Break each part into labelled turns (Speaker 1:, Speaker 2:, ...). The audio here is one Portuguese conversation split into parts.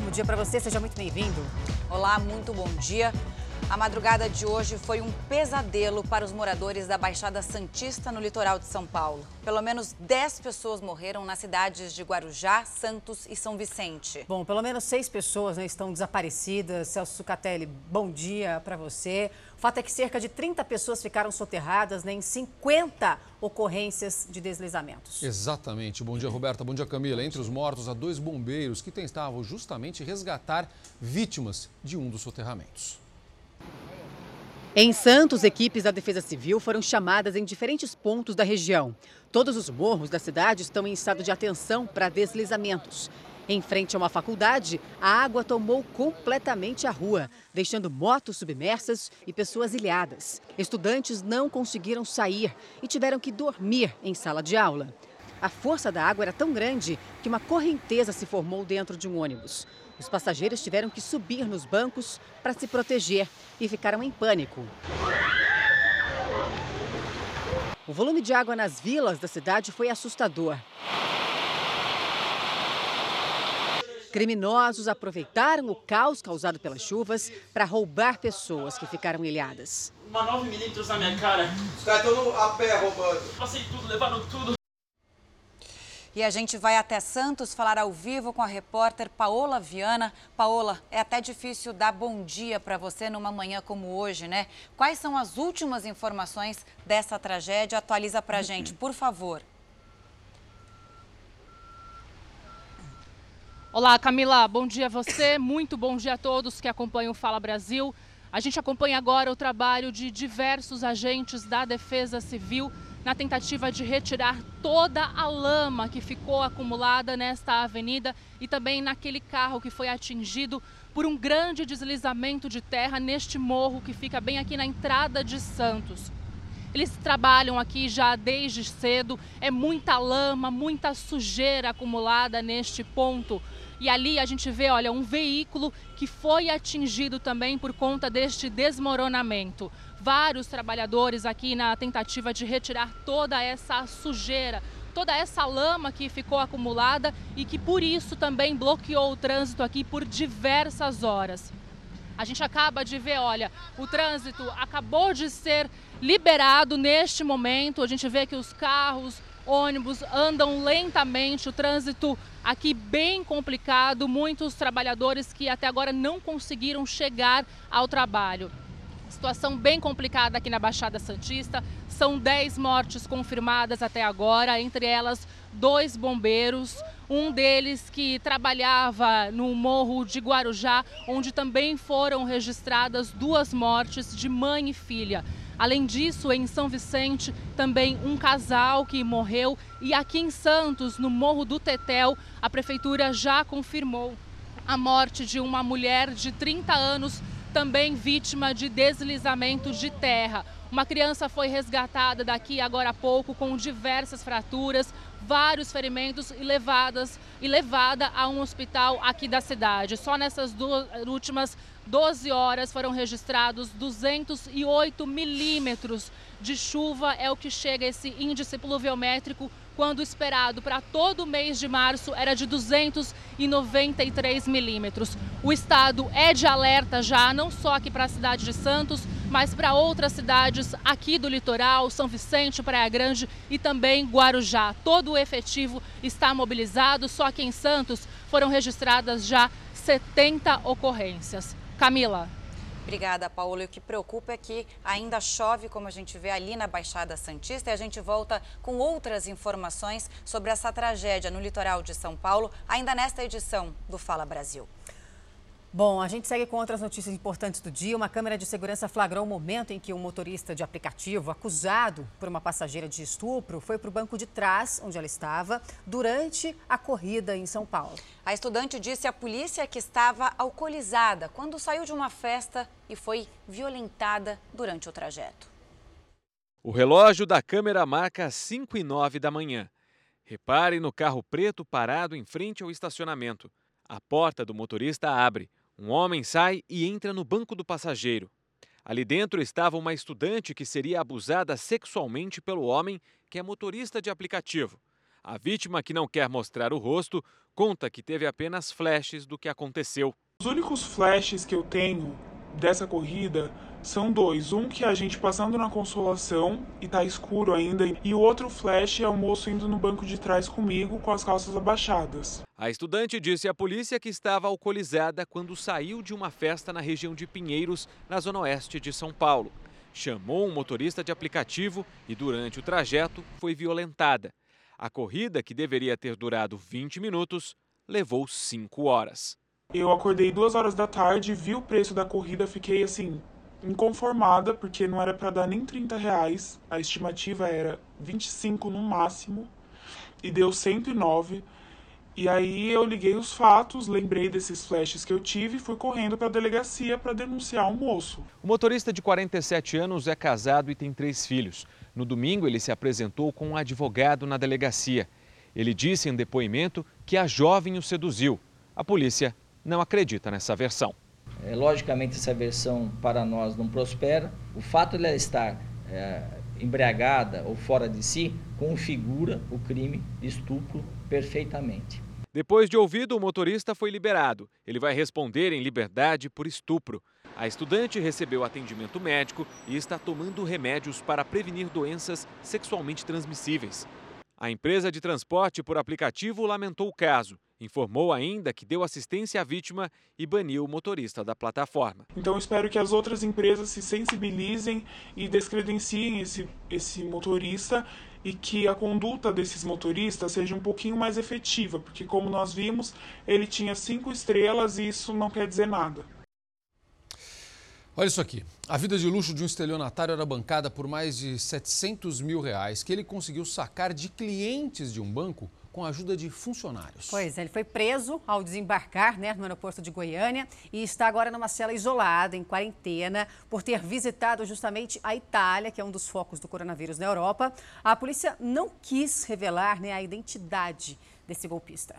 Speaker 1: ótimo dia para você, seja muito bem-vindo.
Speaker 2: Olá, muito bom dia. A madrugada de hoje foi um pesadelo para os moradores da Baixada Santista, no litoral de São Paulo. Pelo menos 10 pessoas morreram nas cidades de Guarujá, Santos e São Vicente.
Speaker 1: Bom, pelo menos seis pessoas né, estão desaparecidas. Celso Sucatelli, bom dia para você. O fato é que cerca de 30 pessoas ficaram soterradas né, em 50 ocorrências de deslizamentos.
Speaker 3: Exatamente. Bom dia, Roberta. Bom dia, Camila. Entre os mortos, há dois bombeiros que tentavam justamente resgatar vítimas de um dos soterramentos.
Speaker 1: Em Santos, equipes da Defesa Civil foram chamadas em diferentes pontos da região. Todos os morros da cidade estão em estado de atenção para deslizamentos. Em frente a uma faculdade, a água tomou completamente a rua, deixando motos submersas e pessoas ilhadas. Estudantes não conseguiram sair e tiveram que dormir em sala de aula. A força da água era tão grande que uma correnteza se formou dentro de um ônibus. Os passageiros tiveram que subir nos bancos para se proteger e ficaram em pânico. O volume de água nas vilas da cidade foi assustador. Criminosos aproveitaram o caos causado pelas chuvas para roubar pessoas que ficaram ilhadas.
Speaker 4: Uma 9 milímetros na minha cara.
Speaker 5: Os caras estão a pé roubando.
Speaker 4: Passei tudo, levaram tudo.
Speaker 2: E a gente vai até Santos falar ao vivo com a repórter Paola Viana. Paola, é até difícil dar bom dia para você numa manhã como hoje, né? Quais são as últimas informações dessa tragédia? Atualiza para a gente, por favor.
Speaker 6: Olá, Camila. Bom dia a você. Muito bom dia a todos que acompanham o Fala Brasil. A gente acompanha agora o trabalho de diversos agentes da Defesa Civil na tentativa de retirar toda a lama que ficou acumulada nesta avenida e também naquele carro que foi atingido por um grande deslizamento de terra neste morro que fica bem aqui na entrada de Santos. Eles trabalham aqui já desde cedo, é muita lama, muita sujeira acumulada neste ponto. E ali a gente vê, olha, um veículo que foi atingido também por conta deste desmoronamento vários trabalhadores aqui na tentativa de retirar toda essa sujeira, toda essa lama que ficou acumulada e que por isso também bloqueou o trânsito aqui por diversas horas. A gente acaba de ver, olha, o trânsito acabou de ser liberado neste momento. A gente vê que os carros, ônibus andam lentamente, o trânsito aqui bem complicado, muitos trabalhadores que até agora não conseguiram chegar ao trabalho. Situação bem complicada aqui na Baixada Santista. São 10 mortes confirmadas até agora, entre elas dois bombeiros, um deles que trabalhava no Morro de Guarujá, onde também foram registradas duas mortes de mãe e filha. Além disso, em São Vicente, também um casal que morreu. E aqui em Santos, no Morro do Tetel, a prefeitura já confirmou a morte de uma mulher de 30 anos também vítima de deslizamento de terra. Uma criança foi resgatada daqui agora há pouco com diversas fraturas, vários ferimentos e levadas e levada a um hospital aqui da cidade. Só nessas duas últimas 12 horas foram registrados 208 milímetros de chuva, é o que chega esse índice pluviométrico quando esperado para todo o mês de março era de 293 milímetros. O estado é de alerta já, não só aqui para a cidade de Santos, mas para outras cidades aqui do litoral, São Vicente, Praia Grande e também Guarujá. Todo o efetivo está mobilizado, só que em Santos foram registradas já 70 ocorrências. Camila.
Speaker 2: Obrigada, Paulo. E o que preocupa é que ainda chove, como a gente vê ali na Baixada Santista, e a gente volta com outras informações sobre essa tragédia no litoral de São Paulo, ainda nesta edição do Fala Brasil.
Speaker 1: Bom, a gente segue com outras notícias importantes do dia. Uma câmera de segurança flagrou o momento em que um motorista de aplicativo, acusado por uma passageira de estupro, foi para o banco de trás, onde ela estava, durante a corrida em São Paulo.
Speaker 2: A estudante disse à polícia que estava alcoolizada quando saiu de uma festa e foi violentada durante o trajeto.
Speaker 7: O relógio da câmera marca 5 e 9 da manhã. Repare no carro preto parado em frente ao estacionamento. A porta do motorista abre. Um homem sai e entra no banco do passageiro. Ali dentro estava uma estudante que seria abusada sexualmente pelo homem, que é motorista de aplicativo. A vítima, que não quer mostrar o rosto, conta que teve apenas flashes do que aconteceu.
Speaker 8: Os únicos flashes que eu tenho dessa corrida são dois. Um que é a gente passando na consolação e tá escuro ainda, e o outro flash é o moço indo no banco de trás comigo com as calças abaixadas.
Speaker 7: A estudante disse à polícia que estava alcoolizada quando saiu de uma festa na região de Pinheiros, na zona oeste de São Paulo. Chamou um motorista de aplicativo e, durante o trajeto, foi violentada. A corrida, que deveria ter durado 20 minutos, levou 5 horas.
Speaker 8: Eu acordei duas horas da tarde, vi o preço da corrida, fiquei assim, inconformada, porque não era para dar nem 30 reais. A estimativa era 25 no máximo, e deu 109. E aí eu liguei os fatos, lembrei desses flashes que eu tive e fui correndo para a delegacia para denunciar o moço.
Speaker 7: O motorista de 47 anos é casado e tem três filhos. No domingo, ele se apresentou com um advogado na delegacia. Ele disse em depoimento que a jovem o seduziu. A polícia não acredita nessa versão.
Speaker 9: É, logicamente, essa versão para nós não prospera. O fato de ela estar é, embriagada ou fora de si configura o crime de estupro perfeitamente.
Speaker 7: Depois de ouvido, o motorista foi liberado. Ele vai responder em liberdade por estupro. A estudante recebeu atendimento médico e está tomando remédios para prevenir doenças sexualmente transmissíveis. A empresa de transporte por aplicativo lamentou o caso. Informou ainda que deu assistência à vítima e baniu o motorista da plataforma.
Speaker 8: Então espero que as outras empresas se sensibilizem e descredenciem esse, esse motorista e que a conduta desses motoristas seja um pouquinho mais efetiva, porque como nós vimos, ele tinha cinco estrelas e isso não quer dizer nada.
Speaker 3: Olha isso aqui. A vida de luxo de um estelionatário era bancada por mais de 700 mil reais que ele conseguiu sacar de clientes de um banco com a ajuda de funcionários.
Speaker 1: Pois é, ele foi preso ao desembarcar né, no aeroporto de Goiânia e está agora numa cela isolada, em quarentena, por ter visitado justamente a Itália, que é um dos focos do coronavírus na Europa. A polícia não quis revelar né, a identidade desse golpista.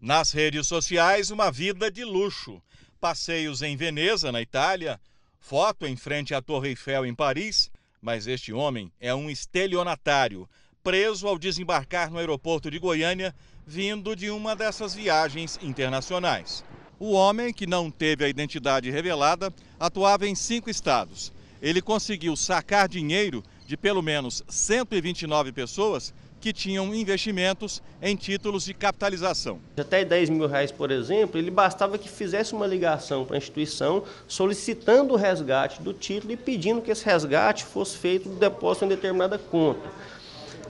Speaker 10: Nas redes sociais, uma vida de luxo. Passeios em Veneza, na Itália, foto em frente à Torre Eiffel em Paris. Mas este homem é um estelionatário preso ao desembarcar no aeroporto de Goiânia, vindo de uma dessas viagens internacionais. O homem, que não teve a identidade revelada, atuava em cinco estados. Ele conseguiu sacar dinheiro de pelo menos 129 pessoas que tinham investimentos em títulos de capitalização.
Speaker 11: Até 10 mil reais, por exemplo, ele bastava que fizesse uma ligação para a instituição solicitando o resgate do título e pedindo que esse resgate fosse feito do depósito em determinada conta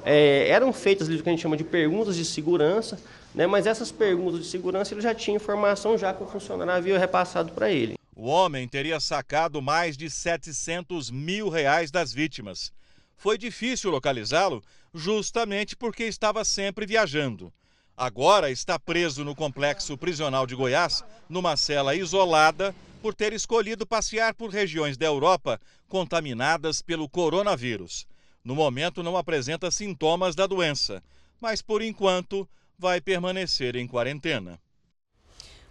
Speaker 11: é, eram feitas o que a gente chama de perguntas de segurança, né, mas essas perguntas de segurança ele já tinha informação já que o funcionário havia repassado para ele.
Speaker 10: O homem teria sacado mais de 700 mil reais das vítimas. Foi difícil localizá-lo justamente porque estava sempre viajando. Agora está preso no complexo prisional de Goiás, numa cela isolada, por ter escolhido passear por regiões da Europa contaminadas pelo coronavírus. No momento, não apresenta sintomas da doença, mas por enquanto vai permanecer em quarentena.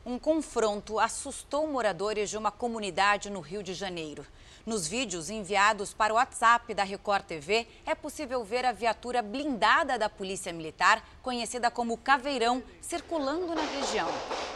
Speaker 2: Um confronto assustou moradores de uma comunidade no Rio de Janeiro. Nos vídeos enviados para o WhatsApp da Record TV, é possível ver a viatura blindada da Polícia Militar, conhecida como Caveirão, circulando na região.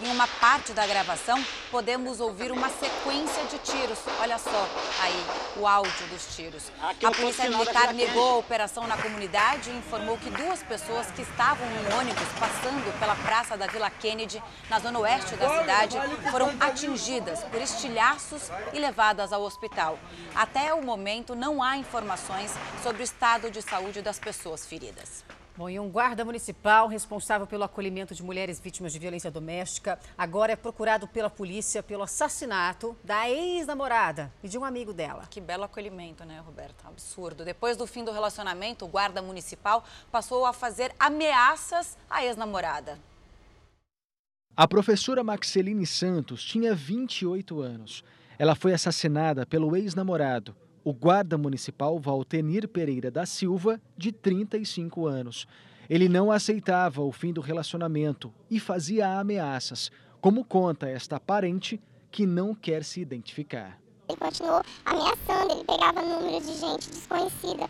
Speaker 2: Em uma parte da gravação, podemos ouvir uma sequência de tiros. Olha só aí o áudio dos tiros. A Polícia Militar negou a operação na comunidade e informou que duas pessoas que estavam em ônibus passando pela Praça da Vila Kennedy, na zona oeste da cidade, foram atingidas por estilhaços e levadas ao hospital. Até o momento, não há informações sobre o estado de saúde das pessoas feridas.
Speaker 1: Bom, e um guarda municipal responsável pelo acolhimento de mulheres vítimas de violência doméstica agora é procurado pela polícia pelo assassinato da ex-namorada e de um amigo dela.
Speaker 2: Que belo acolhimento, né, Roberto? Absurdo. Depois do fim do relacionamento, o guarda municipal passou a fazer ameaças à ex-namorada.
Speaker 12: A professora Maxeline Santos tinha 28 anos. Ela foi assassinada pelo ex-namorado, o guarda municipal Valtenir Pereira da Silva, de 35 anos. Ele não aceitava o fim do relacionamento e fazia ameaças, como conta esta parente que não quer se identificar.
Speaker 13: Ele continuou ameaçando, ele pegava número de gente desconhecida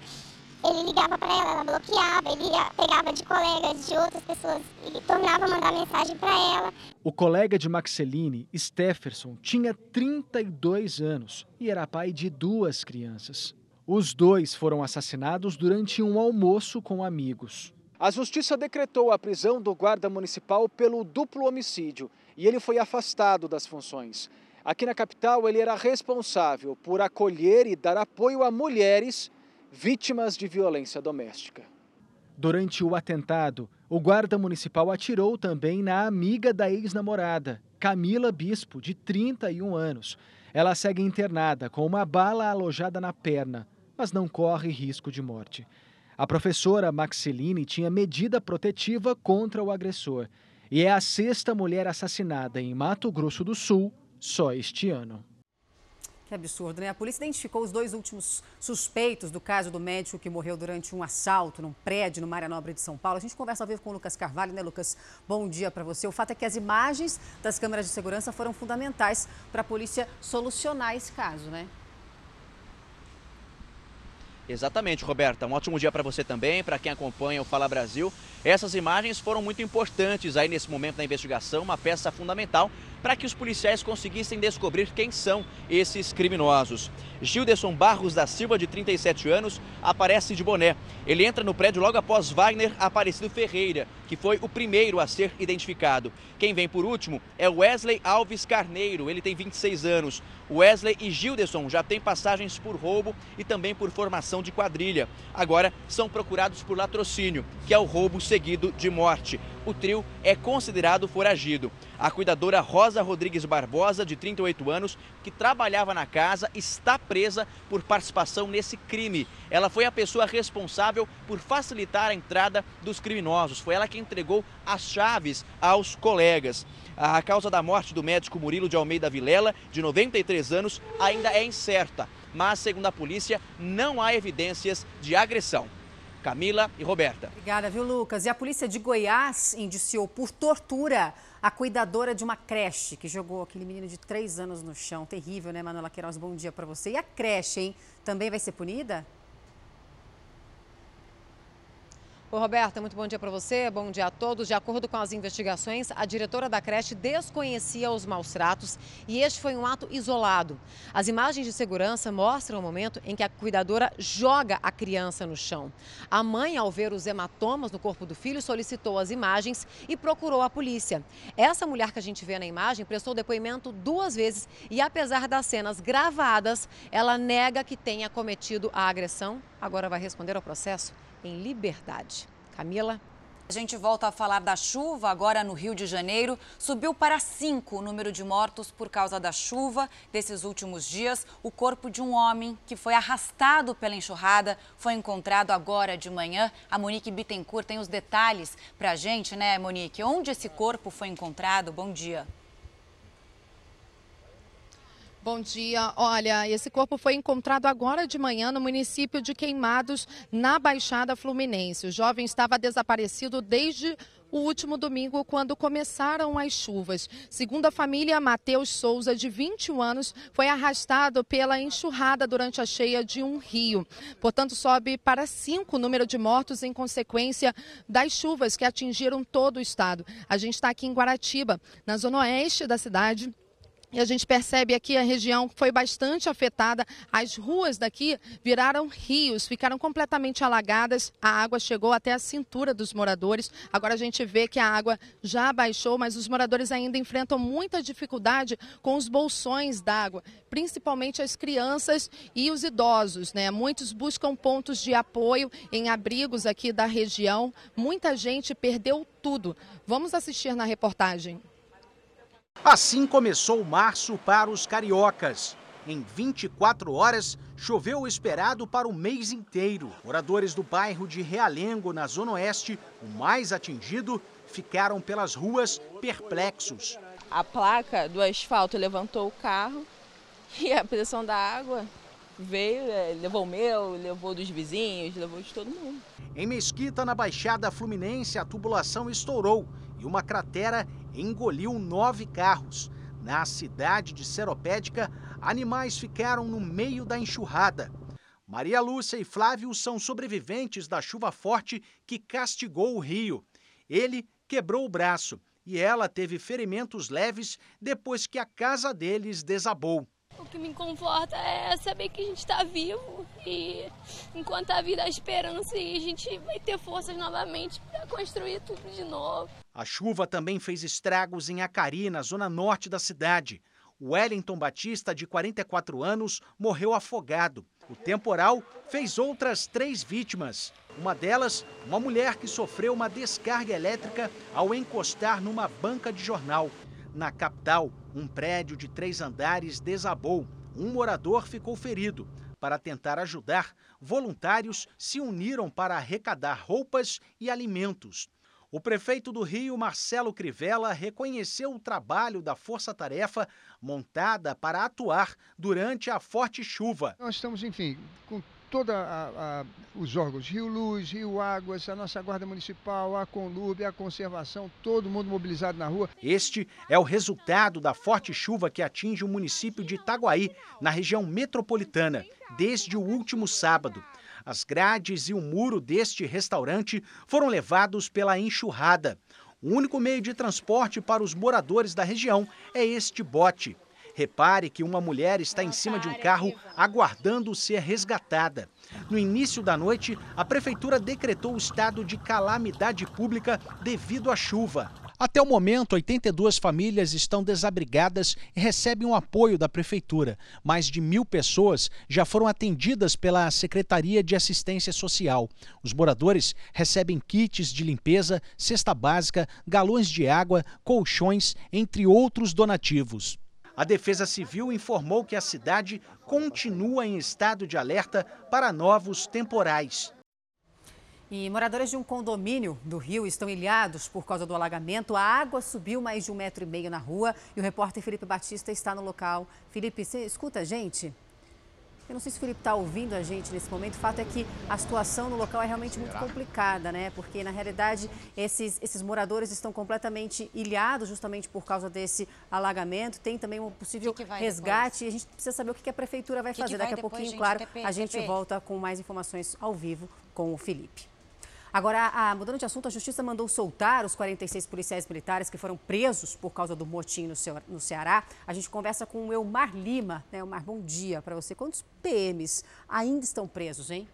Speaker 13: ele ligava para ela, ela bloqueava, ele pegava de colegas de outras pessoas e tornava a mandar mensagem para ela.
Speaker 12: O colega de Maxeline, Stefferson, tinha 32 anos e era pai de duas crianças. Os dois foram assassinados durante um almoço com amigos. A justiça decretou a prisão do guarda municipal pelo duplo homicídio e ele foi afastado das funções. Aqui na capital, ele era responsável por acolher e dar apoio a mulheres vítimas de violência doméstica. Durante o atentado, o guarda municipal atirou também na amiga da ex-namorada, Camila Bispo, de 31 anos. Ela segue internada com uma bala alojada na perna, mas não corre risco de morte. A professora Maxeline tinha medida protetiva contra o agressor e é a sexta mulher assassinada em Mato Grosso do Sul só este ano.
Speaker 14: Que absurdo, né? A polícia identificou os dois últimos suspeitos do caso do médico que morreu durante um assalto num prédio no Maria Nobre de São Paulo. A gente conversa ao vivo com o Lucas Carvalho, né, Lucas? Bom dia para você. O fato é que as imagens das câmeras de segurança foram fundamentais para a polícia solucionar esse caso, né?
Speaker 15: Exatamente, Roberta. Um ótimo dia para você também, para quem acompanha o Fala Brasil. Essas imagens foram muito importantes aí nesse momento da investigação, uma peça fundamental para que os policiais conseguissem descobrir quem são esses criminosos. Gilderson Barros da Silva, de 37 anos, aparece de boné. Ele entra no prédio logo após Wagner Aparecido Ferreira, que foi o primeiro a ser identificado. Quem vem por último é Wesley Alves Carneiro, ele tem 26 anos. Wesley e Gilderson já têm passagens por roubo e também por formação de quadrilha. Agora são procurados por latrocínio, que é o roubo seguido de morte. O trio é considerado foragido. A cuidadora Rosa Rodrigues Barbosa, de 38 anos, que trabalhava na casa, está presa por participação nesse crime. Ela foi a pessoa responsável por facilitar a entrada dos criminosos. Foi ela que entregou as chaves aos colegas. A causa da morte do médico Murilo de Almeida Vilela, de 93 anos, ainda é incerta, mas, segundo a polícia, não há evidências de agressão. Camila e Roberta.
Speaker 14: Obrigada, viu, Lucas? E a polícia de Goiás indiciou por tortura a cuidadora de uma creche que jogou aquele menino de três anos no chão. Terrível, né, Manuela Queiroz? Bom dia para você. E a creche, hein? Também vai ser punida? Ô, Roberta, muito bom dia para você, bom dia a todos. De acordo com as investigações, a diretora da creche desconhecia os maus tratos e este foi um ato isolado. As imagens de segurança mostram o momento em que a cuidadora joga a criança no chão. A mãe, ao ver os hematomas no corpo do filho, solicitou as imagens e procurou a polícia. Essa mulher que a gente vê na imagem prestou depoimento duas vezes e, apesar das cenas gravadas, ela nega que tenha cometido a agressão. Agora vai responder ao processo em liberdade. Camila?
Speaker 2: A gente volta a falar da chuva agora no Rio de Janeiro. Subiu para cinco o número de mortos por causa da chuva desses últimos dias. O corpo de um homem que foi arrastado pela enxurrada foi encontrado agora de manhã. A Monique Bittencourt tem os detalhes para a gente, né, Monique? Onde esse corpo foi encontrado? Bom dia.
Speaker 16: Bom dia. Olha, esse corpo foi encontrado agora de manhã no município de Queimados, na Baixada Fluminense. O jovem estava desaparecido desde o último domingo, quando começaram as chuvas. Segundo a família, Matheus Souza, de 21 anos, foi arrastado pela enxurrada durante a cheia de um rio. Portanto, sobe para cinco o número de mortos em consequência das chuvas que atingiram todo o estado. A gente está aqui em Guaratiba, na zona oeste da cidade. E a gente percebe aqui a região foi bastante afetada. As ruas daqui viraram rios, ficaram completamente alagadas. A água chegou até a cintura dos moradores. Agora a gente vê que a água já baixou, mas os moradores ainda enfrentam muita dificuldade com os bolsões d'água, principalmente as crianças e os idosos. Né? Muitos buscam pontos de apoio em abrigos aqui da região. Muita gente perdeu tudo. Vamos assistir na reportagem.
Speaker 17: Assim começou março para os cariocas. Em 24 horas, choveu o esperado para o mês inteiro. Moradores do bairro de Realengo, na Zona Oeste, o mais atingido, ficaram pelas ruas perplexos.
Speaker 18: A placa do asfalto levantou o carro e a pressão da água veio, é, levou o meu, levou dos vizinhos, levou de todo mundo.
Speaker 17: Em Mesquita, na Baixada Fluminense, a tubulação estourou e uma cratera engoliu nove carros. Na cidade de Seropédica, animais ficaram no meio da enxurrada. Maria Lúcia e Flávio são sobreviventes da chuva forte que castigou o rio. Ele quebrou o braço e ela teve ferimentos leves depois que a casa deles desabou.
Speaker 19: O que me conforta é saber que a gente está vivo e enquanto a vida há esperança e a gente vai ter forças novamente para construir tudo de novo.
Speaker 17: A chuva também fez estragos em Acari, na zona norte da cidade. Wellington Batista, de 44 anos, morreu afogado. O temporal fez outras três vítimas. Uma delas, uma mulher que sofreu uma descarga elétrica ao encostar numa banca de jornal. Na capital, um prédio de três andares desabou. Um morador ficou ferido. Para tentar ajudar, voluntários se uniram para arrecadar roupas e alimentos. O prefeito do Rio, Marcelo Crivella, reconheceu o trabalho da força-tarefa montada para atuar durante a forte chuva.
Speaker 20: Nós estamos, enfim, com todos os órgãos, Rio Luz, Rio Águas, a nossa Guarda Municipal, a Conlurb, a Conservação, todo mundo mobilizado na rua.
Speaker 17: Este é o resultado da forte chuva que atinge o município de Itaguaí, na região metropolitana, desde o último sábado. As grades e o muro deste restaurante foram levados pela enxurrada. O único meio de transporte para os moradores da região é este bote. Repare que uma mulher está em cima de um carro aguardando ser resgatada. No início da noite, a prefeitura decretou o estado de calamidade pública devido à chuva. Até o momento, 82 famílias estão desabrigadas e recebem o apoio da Prefeitura. Mais de mil pessoas já foram atendidas pela Secretaria de Assistência Social. Os moradores recebem kits de limpeza, cesta básica, galões de água, colchões, entre outros donativos. A Defesa Civil informou que a cidade continua em estado de alerta para novos temporais.
Speaker 1: E moradores de um condomínio do Rio estão ilhados por causa do alagamento. A água subiu mais de um metro e meio na rua e o repórter Felipe Batista está no local. Felipe, você escuta a gente? Eu não sei se o Felipe está ouvindo a gente nesse momento. O fato é que a situação no local é realmente muito complicada, né? Porque, na realidade, esses, esses moradores estão completamente ilhados justamente por causa desse alagamento. Tem também um possível que que resgate. E a gente precisa saber o que a prefeitura vai fazer. Daqui a pouquinho, gente, claro, TP, a gente TP. volta com mais informações ao vivo com o Felipe. Agora, a, mudando de assunto, a Justiça mandou soltar os 46 policiais militares que foram presos por causa do motim no, no Ceará. A gente conversa com o Elmar Lima. Né? Elmar, bom dia para você. Quantos PMs ainda estão presos, hein?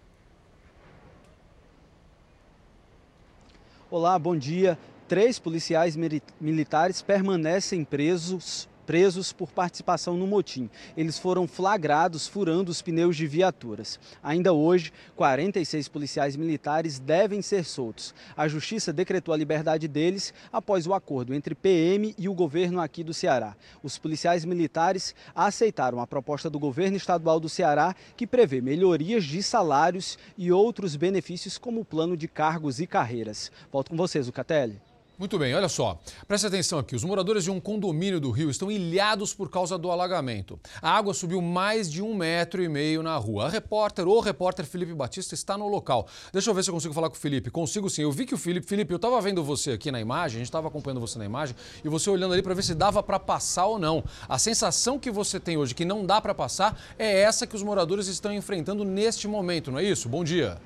Speaker 21: Olá, bom dia. Três policiais militares permanecem presos presos por participação no motim. Eles foram flagrados furando os pneus de viaturas. Ainda hoje, 46 policiais militares devem ser soltos. A justiça decretou a liberdade deles após o acordo entre PM e o governo aqui do Ceará. Os policiais militares aceitaram a proposta do governo estadual do Ceará, que prevê melhorias de salários e outros benefícios como o plano de cargos e carreiras. Volto com vocês, o Catelli.
Speaker 3: Muito bem, olha só. Preste atenção aqui. Os moradores de um condomínio do Rio estão ilhados por causa do alagamento. A água subiu mais de um metro e meio na rua. A repórter, o repórter Felipe Batista, está no local. Deixa eu ver se eu consigo falar com o Felipe. Consigo sim. Eu vi que o Felipe. Felipe, eu estava vendo você aqui na imagem, a gente estava acompanhando você na imagem, e você olhando ali para ver se dava para passar ou não. A sensação que você tem hoje que não dá para passar é essa que os moradores estão enfrentando neste momento, não é isso? Bom dia.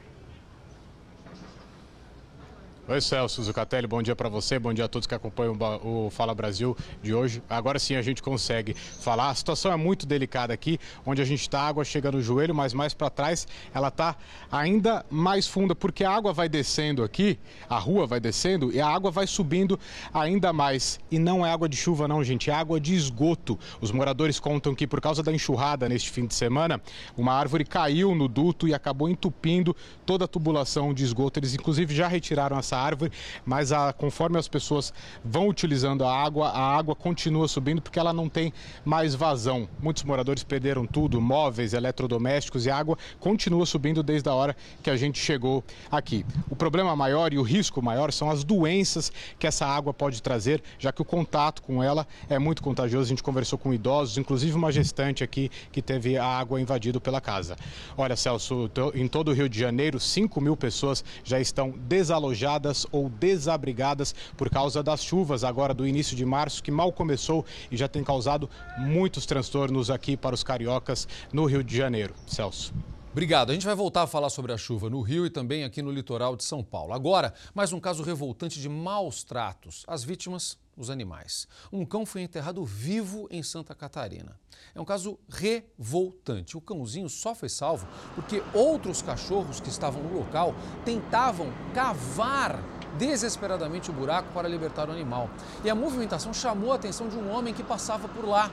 Speaker 22: Oi, Celso Zucatelli, bom dia para você, bom dia a todos que acompanham o Fala Brasil de hoje. Agora sim a gente consegue falar. A situação é muito delicada aqui, onde a gente está, a água chega no joelho, mas mais para trás ela está ainda mais funda, porque a água vai descendo aqui, a rua vai descendo e a água vai subindo ainda mais. E não é água de chuva não, gente, é água de esgoto. Os moradores contam que por causa da enxurrada neste fim de semana, uma árvore caiu no duto e acabou entupindo toda a tubulação de esgoto. Eles inclusive já retiraram essa árvore, mas a, conforme as pessoas vão utilizando a água, a água continua subindo porque ela não tem mais vazão. Muitos moradores perderam tudo, móveis, eletrodomésticos e a água continua subindo desde a hora que a gente chegou aqui. O problema maior e o risco maior são as doenças que essa água pode trazer, já que o contato com ela é muito contagioso. A gente conversou com idosos, inclusive uma gestante aqui que teve a água invadida pela casa. Olha, Celso, em todo o Rio de Janeiro, 5 mil pessoas já estão desalojadas ou desabrigadas por causa das chuvas agora do início de março, que mal começou e já tem causado muitos transtornos aqui para os cariocas no Rio de Janeiro. Celso.
Speaker 3: Obrigado. A gente vai voltar a falar sobre a chuva no Rio e também aqui no litoral de São Paulo. Agora, mais um caso revoltante de maus tratos. As vítimas, os animais. Um cão foi enterrado vivo em Santa Catarina. É um caso revoltante. O cãozinho só foi salvo porque outros cachorros que estavam no local tentavam cavar desesperadamente o buraco para libertar o animal. E a movimentação chamou a atenção de um homem que passava por lá.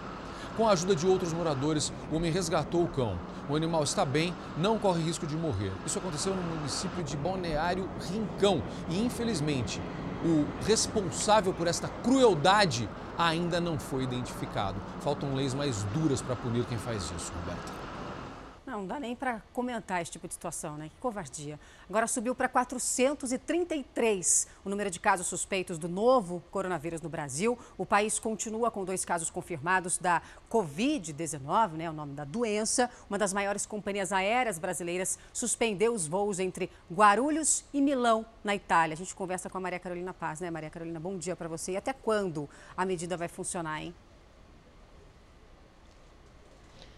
Speaker 3: Com a ajuda de outros moradores, o homem resgatou o cão. O animal está bem, não corre risco de morrer. Isso aconteceu no município de Balneário Rincão e, infelizmente, o responsável por esta crueldade ainda não foi identificado. Faltam leis mais duras para punir quem faz isso, Roberta.
Speaker 1: Não, não dá nem para comentar esse tipo de situação, né? Que covardia. Agora subiu para 433 o número de casos suspeitos do novo coronavírus no Brasil. O país continua com dois casos confirmados da Covid-19, né? O nome da doença. Uma das maiores companhias aéreas brasileiras suspendeu os voos entre Guarulhos e Milão, na Itália. A gente conversa com a Maria Carolina Paz, né? Maria Carolina, bom dia para você. E até quando a medida vai funcionar, hein?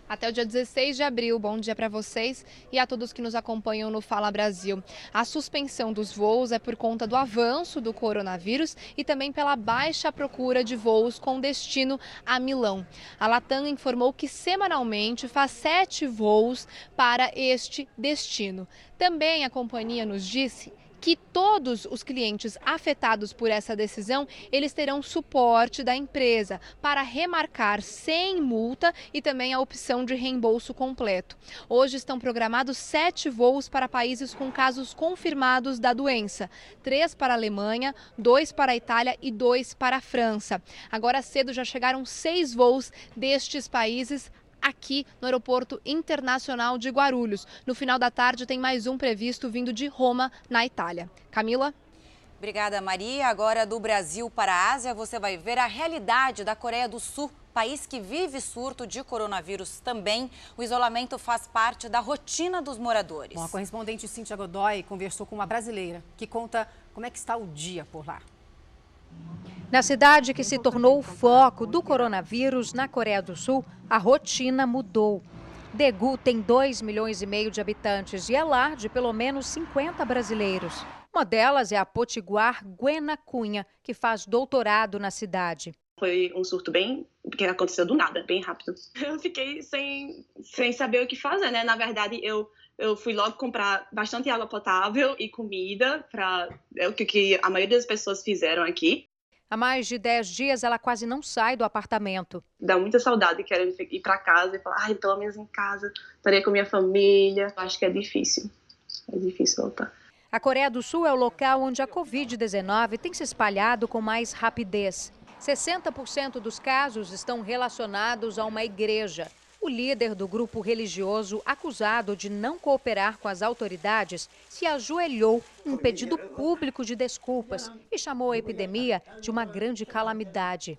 Speaker 16: Até o dia 16 de abril. Bom dia para vocês e a todos que nos acompanham no Fala Brasil. A suspensão dos voos é por conta do avanço do coronavírus e também pela baixa procura de voos com destino a Milão. A Latam informou que semanalmente faz sete voos para este destino. Também a companhia nos disse que todos os clientes afetados por essa decisão, eles terão suporte da empresa para remarcar sem multa e também a opção de reembolso completo. Hoje estão programados sete voos para países com casos confirmados da doença, três para a Alemanha, dois para a Itália e dois para a França. Agora cedo já chegaram seis voos destes países aqui no Aeroporto Internacional de Guarulhos. No final da tarde tem mais um previsto vindo de Roma, na Itália. Camila?
Speaker 2: Obrigada, Maria. Agora do Brasil para a Ásia, você vai ver a realidade da Coreia do Sul, país que vive surto de coronavírus também. O isolamento faz parte da rotina dos moradores.
Speaker 1: Bom, a correspondente Cíntia Godoy conversou com uma brasileira que conta como é que está o dia por lá.
Speaker 23: Na cidade que se tornou o foco do coronavírus na Coreia do Sul, a rotina mudou. Daegu tem 2 milhões e meio de habitantes e é lar de pelo menos 50 brasileiros. Uma delas é a potiguar Guena Cunha, que faz doutorado na cidade.
Speaker 24: Foi um surto bem que aconteceu do nada, bem rápido. Eu fiquei sem, sem saber o que fazer, né? Na verdade, eu eu fui logo comprar bastante água potável e comida para é o que a maioria das pessoas fizeram aqui.
Speaker 23: Há mais de 10 dias, ela quase não sai do apartamento.
Speaker 24: Dá muita saudade querendo ir para casa e falar, ai, pelo menos em casa, estaria com minha família. Acho que é difícil. É difícil voltar.
Speaker 23: A Coreia do Sul é o local onde a Covid-19 tem se espalhado com mais rapidez. 60% dos casos estão relacionados a uma igreja. O líder do grupo religioso, acusado de não cooperar com as autoridades, se ajoelhou em um pedido público de desculpas e chamou a epidemia de uma grande calamidade.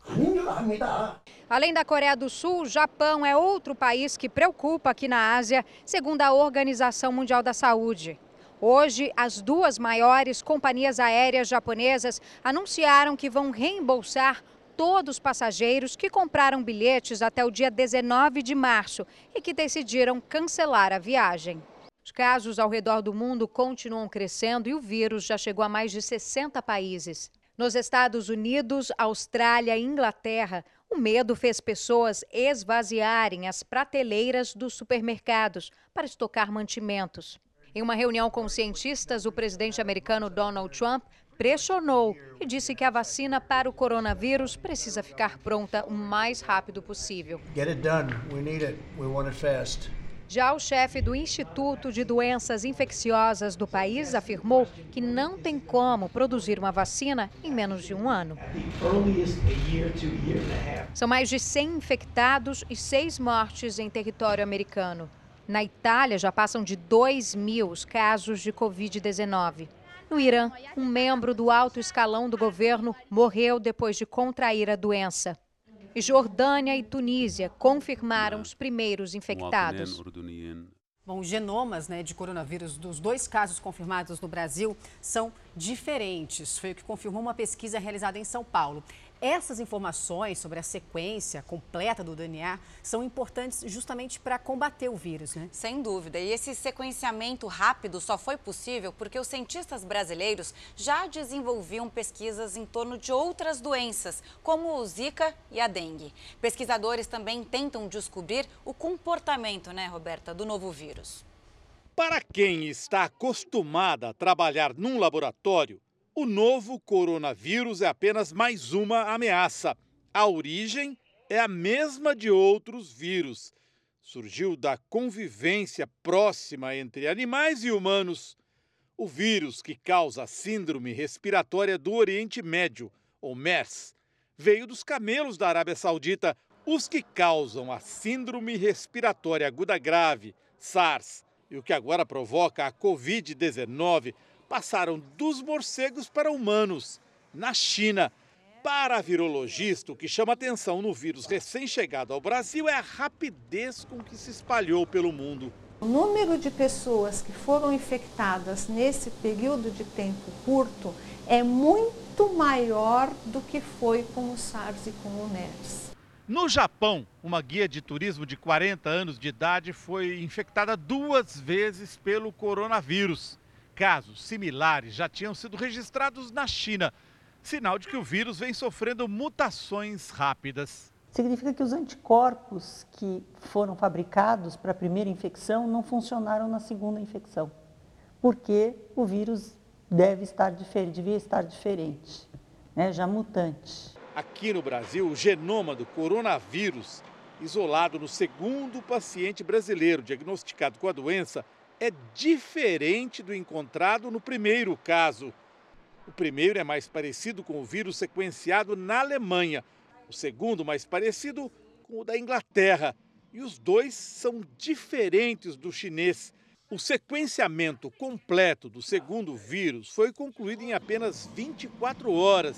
Speaker 23: Além da Coreia do Sul, o Japão é outro país que preocupa aqui na Ásia, segundo a Organização Mundial da Saúde. Hoje, as duas maiores companhias aéreas japonesas anunciaram que vão reembolsar todos os passageiros que compraram bilhetes até o dia 19 de março e que decidiram cancelar a viagem. Os casos ao redor do mundo continuam crescendo e o vírus já chegou a mais de 60 países. Nos Estados Unidos, Austrália e Inglaterra, o medo fez pessoas esvaziarem as prateleiras dos supermercados para estocar mantimentos. Em uma reunião com cientistas, o presidente americano Donald Trump pressionou e disse que a vacina para o coronavírus precisa ficar pronta o mais rápido possível. Já o chefe do Instituto de Doenças Infecciosas do país afirmou que não tem como produzir uma vacina em menos de um ano. São mais de 100 infectados e seis mortes em território americano. Na Itália, já passam de 2 mil os casos de Covid-19. No Irã, um membro do alto escalão do governo morreu depois de contrair a doença. E Jordânia e Tunísia confirmaram os primeiros infectados.
Speaker 1: Bom, os genomas né, de coronavírus dos dois casos confirmados no Brasil são diferentes. Foi o que confirmou uma pesquisa realizada em São Paulo. Essas informações sobre a sequência completa do DNA são importantes justamente para combater o vírus, né?
Speaker 2: Sem dúvida. E esse sequenciamento rápido só foi possível porque os cientistas brasileiros já desenvolviam pesquisas em torno de outras doenças, como o Zika e a dengue. Pesquisadores também tentam descobrir o comportamento, né, Roberta, do novo vírus.
Speaker 25: Para quem está acostumada a trabalhar num laboratório, o novo coronavírus é apenas mais uma ameaça. A origem é a mesma de outros vírus. Surgiu da convivência próxima entre animais e humanos. O vírus que causa a síndrome respiratória do Oriente Médio, ou MERS, veio dos camelos da Arábia Saudita. Os que causam a síndrome respiratória aguda grave, SARS, e o que agora provoca a Covid-19 passaram dos morcegos para humanos, na China. Para a virologista, o que chama atenção no vírus recém-chegado ao Brasil é a rapidez com que se espalhou pelo mundo.
Speaker 26: O número de pessoas que foram infectadas nesse período de tempo curto é muito maior do que foi com o SARS e com o MERS.
Speaker 25: No Japão, uma guia de turismo de 40 anos de idade foi infectada duas vezes pelo coronavírus. Casos similares já tinham sido registrados na China, sinal de que o vírus vem sofrendo mutações rápidas.
Speaker 27: Significa que os anticorpos que foram fabricados para a primeira infecção não funcionaram na segunda infecção, porque o vírus deve estar diferente, devia estar diferente, né, já mutante.
Speaker 25: Aqui no Brasil, o genoma do coronavírus, isolado no segundo paciente brasileiro diagnosticado com a doença, é diferente do encontrado no primeiro caso. O primeiro é mais parecido com o vírus sequenciado na Alemanha, o segundo mais parecido com o da Inglaterra. E os dois são diferentes do chinês. O sequenciamento completo do segundo vírus foi concluído em apenas 24 horas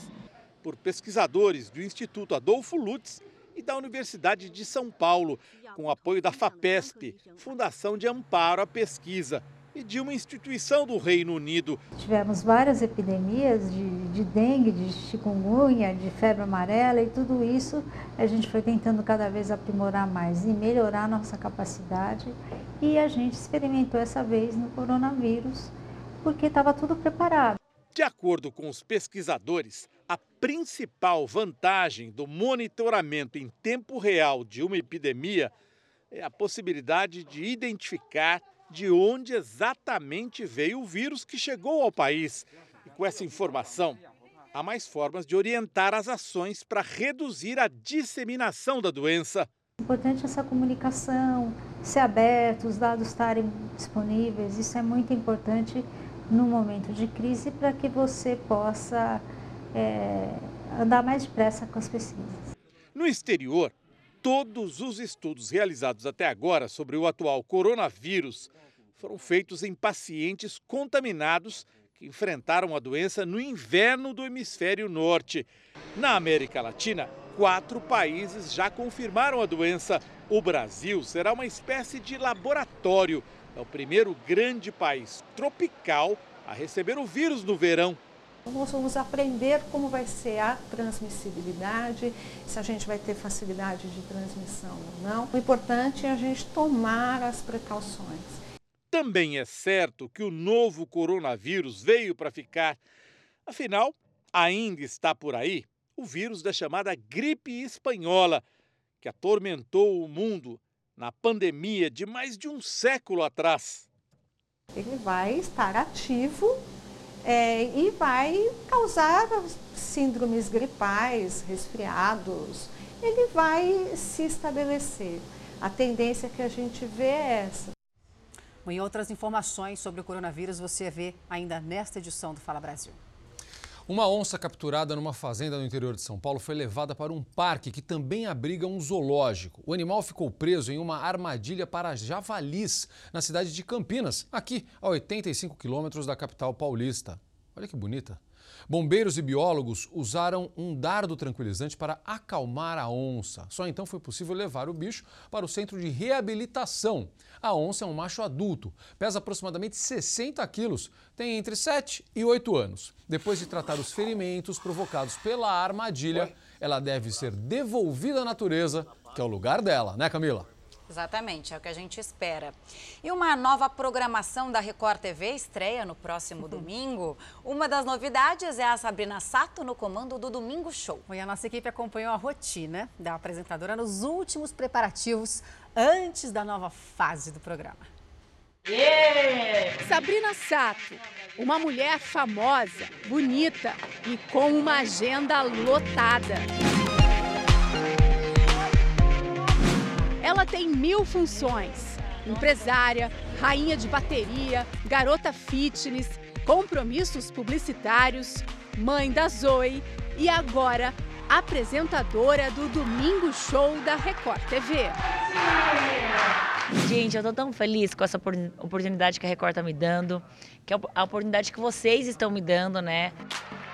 Speaker 25: por pesquisadores do Instituto Adolfo Lutz e da Universidade de São Paulo, com apoio da FAPESP, Fundação de Amparo à Pesquisa, e de uma instituição do Reino Unido.
Speaker 26: Tivemos várias epidemias de, de dengue, de chikungunya, de febre amarela e tudo isso a gente foi tentando cada vez aprimorar mais e melhorar nossa capacidade. E a gente experimentou essa vez no coronavírus, porque estava tudo preparado.
Speaker 25: De acordo com os pesquisadores, a principal vantagem do monitoramento em tempo real de uma epidemia é a possibilidade de identificar de onde exatamente veio o vírus que chegou ao país. E com essa informação, há mais formas de orientar as ações para reduzir a disseminação da doença.
Speaker 26: Importante essa comunicação, ser aberto, os dados estarem disponíveis. Isso é muito importante no momento de crise para que você possa é, andar mais depressa com as pesquisas.
Speaker 25: No exterior, todos os estudos realizados até agora sobre o atual coronavírus foram feitos em pacientes contaminados que enfrentaram a doença no inverno do hemisfério norte. Na América Latina, quatro países já confirmaram a doença. O Brasil será uma espécie de laboratório. É o primeiro grande país tropical a receber o vírus no verão.
Speaker 26: Nós vamos aprender como vai ser a transmissibilidade, se a gente vai ter facilidade de transmissão ou não. O importante é a gente tomar as precauções.
Speaker 25: Também é certo que o novo coronavírus veio para ficar. Afinal, ainda está por aí o vírus da chamada gripe espanhola, que atormentou o mundo na pandemia de mais de um século atrás.
Speaker 26: Ele vai estar ativo é, e vai causar síndromes gripais, resfriados. Ele vai se estabelecer. A tendência que a gente vê é essa.
Speaker 1: Em outras informações sobre o coronavírus você vê ainda nesta edição do Fala Brasil.
Speaker 3: Uma onça capturada numa fazenda no interior de São Paulo foi levada para um parque que também abriga um zoológico. O animal ficou preso em uma armadilha para javalis na cidade de Campinas, aqui a 85 quilômetros da capital paulista. Olha que bonita. Bombeiros e biólogos usaram um dardo tranquilizante para acalmar a onça. Só então foi possível levar o bicho para o centro de reabilitação. A onça é um macho adulto, pesa aproximadamente 60 quilos, tem entre 7 e 8 anos. Depois de tratar os ferimentos provocados pela armadilha, ela deve ser devolvida à natureza, que é o lugar dela, né, Camila?
Speaker 2: Exatamente, é o que a gente espera. E uma nova programação da Record TV estreia no próximo domingo. Uma das novidades é a Sabrina Sato no comando do Domingo Show.
Speaker 28: E a nossa equipe acompanhou a rotina da apresentadora nos últimos preparativos antes da nova fase do programa. Yeah! Sabrina Sato, uma mulher famosa, bonita e com uma agenda lotada. Ela tem mil funções: empresária, rainha de bateria, garota fitness, compromissos publicitários, mãe da Zoe e agora apresentadora do Domingo Show da Record TV.
Speaker 29: Gente, eu tô tão feliz com essa oportunidade que a Record tá me dando, que é a oportunidade que vocês estão me dando, né?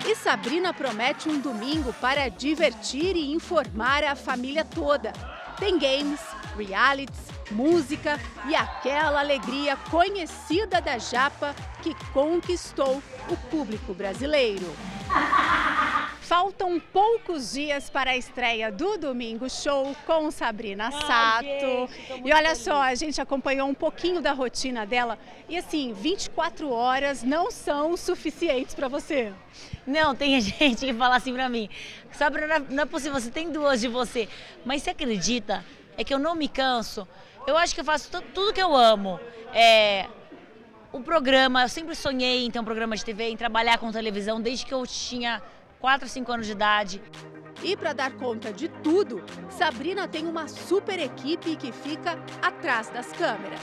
Speaker 28: E Sabrina promete um domingo para divertir e informar a família toda. Tem games, realities, música e aquela alegria conhecida da Japa que conquistou o público brasileiro. Faltam poucos dias para a estreia do Domingo Show com Sabrina Sato. Gente, e olha só, a gente acompanhou um pouquinho da rotina dela e assim, 24 horas não são suficientes para você.
Speaker 29: Não, tem gente que fala assim para mim, Sabrina, não é possível, você tem duas de você. Mas você acredita é que eu não me canso. Eu acho que eu faço tudo que eu amo. É, o programa, eu sempre sonhei em ter um programa de TV, em trabalhar com televisão desde que eu tinha 4, 5 anos de idade.
Speaker 28: E para dar conta de tudo, Sabrina tem uma super equipe que fica atrás das câmeras.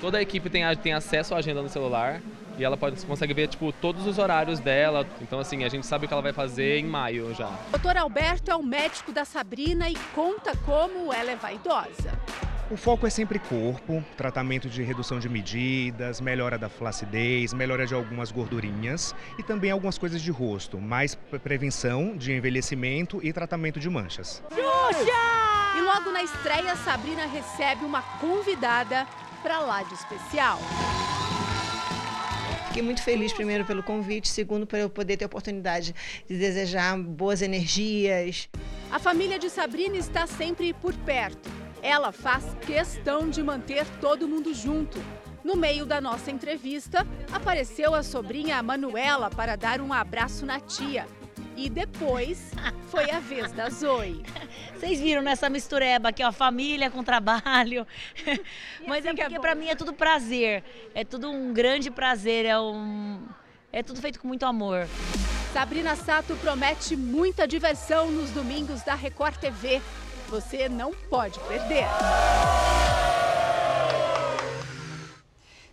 Speaker 30: Toda a equipe tem, tem acesso à agenda no celular e ela pode, consegue ver tipo, todos os horários dela. Então, assim, a gente sabe o que ela vai fazer em maio já.
Speaker 28: O doutor Alberto é o médico da Sabrina e conta como ela é vaidosa.
Speaker 11: O foco é sempre corpo, tratamento de redução de medidas, melhora da flacidez, melhora de algumas gordurinhas e também algumas coisas de rosto, mais prevenção de envelhecimento e tratamento de manchas.
Speaker 28: Xuxa! E logo na estreia, Sabrina recebe uma convidada para lá de especial.
Speaker 31: Fiquei muito feliz, primeiro, pelo convite, segundo, por eu poder ter a oportunidade de desejar boas energias.
Speaker 28: A família de Sabrina está sempre por perto. Ela faz questão de manter todo mundo junto. No meio da nossa entrevista, apareceu a sobrinha Manuela para dar um abraço na tia. E depois foi a vez da Zoe.
Speaker 29: Vocês viram nessa mistureba aqui, ó, família com trabalho. Mas assim é porque é para mim é tudo prazer. É tudo um grande prazer, é um é tudo feito com muito amor.
Speaker 28: Sabrina Sato promete muita diversão nos domingos da Record TV. Você não pode perder.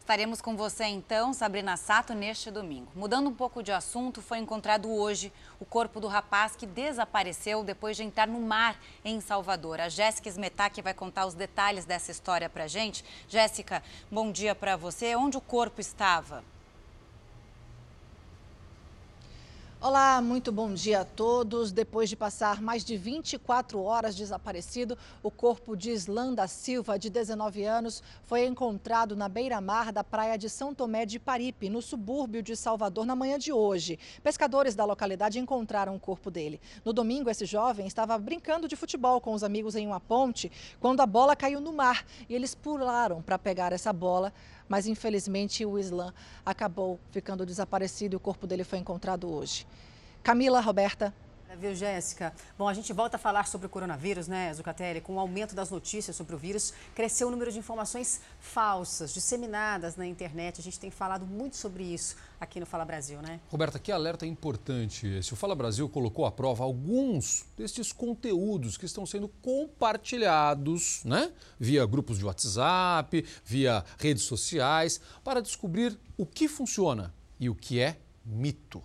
Speaker 2: Estaremos com você então, Sabrina Sato, neste domingo. Mudando um pouco de assunto, foi encontrado hoje o corpo do rapaz que desapareceu depois de entrar no mar em Salvador. A Jéssica Smetak vai contar os detalhes dessa história para gente. Jéssica, bom dia para você. Onde o corpo estava?
Speaker 32: Olá, muito bom dia a todos. Depois de passar mais de 24 horas desaparecido, o corpo de Islan da Silva, de 19 anos, foi encontrado na beira-mar da praia de São Tomé de Paripe, no subúrbio de Salvador, na manhã de hoje. Pescadores da localidade encontraram o corpo dele. No domingo, esse jovem estava brincando de futebol com os amigos em uma ponte quando a bola caiu no mar e eles pularam para pegar essa bola mas infelizmente o Islã acabou ficando desaparecido e o corpo dele foi encontrado hoje. Camila, Roberta.
Speaker 28: Viu, Jéssica? Bom, a gente volta a falar sobre o coronavírus, né, Zucatelli? Com o aumento das notícias sobre o vírus, cresceu o número de informações falsas, disseminadas na internet. A gente tem falado muito sobre isso aqui no Fala Brasil, né?
Speaker 3: Roberta, que alerta importante esse. O Fala Brasil colocou à prova alguns destes conteúdos que estão sendo compartilhados, né? Via grupos de WhatsApp, via redes sociais, para descobrir o que funciona e o que é mito.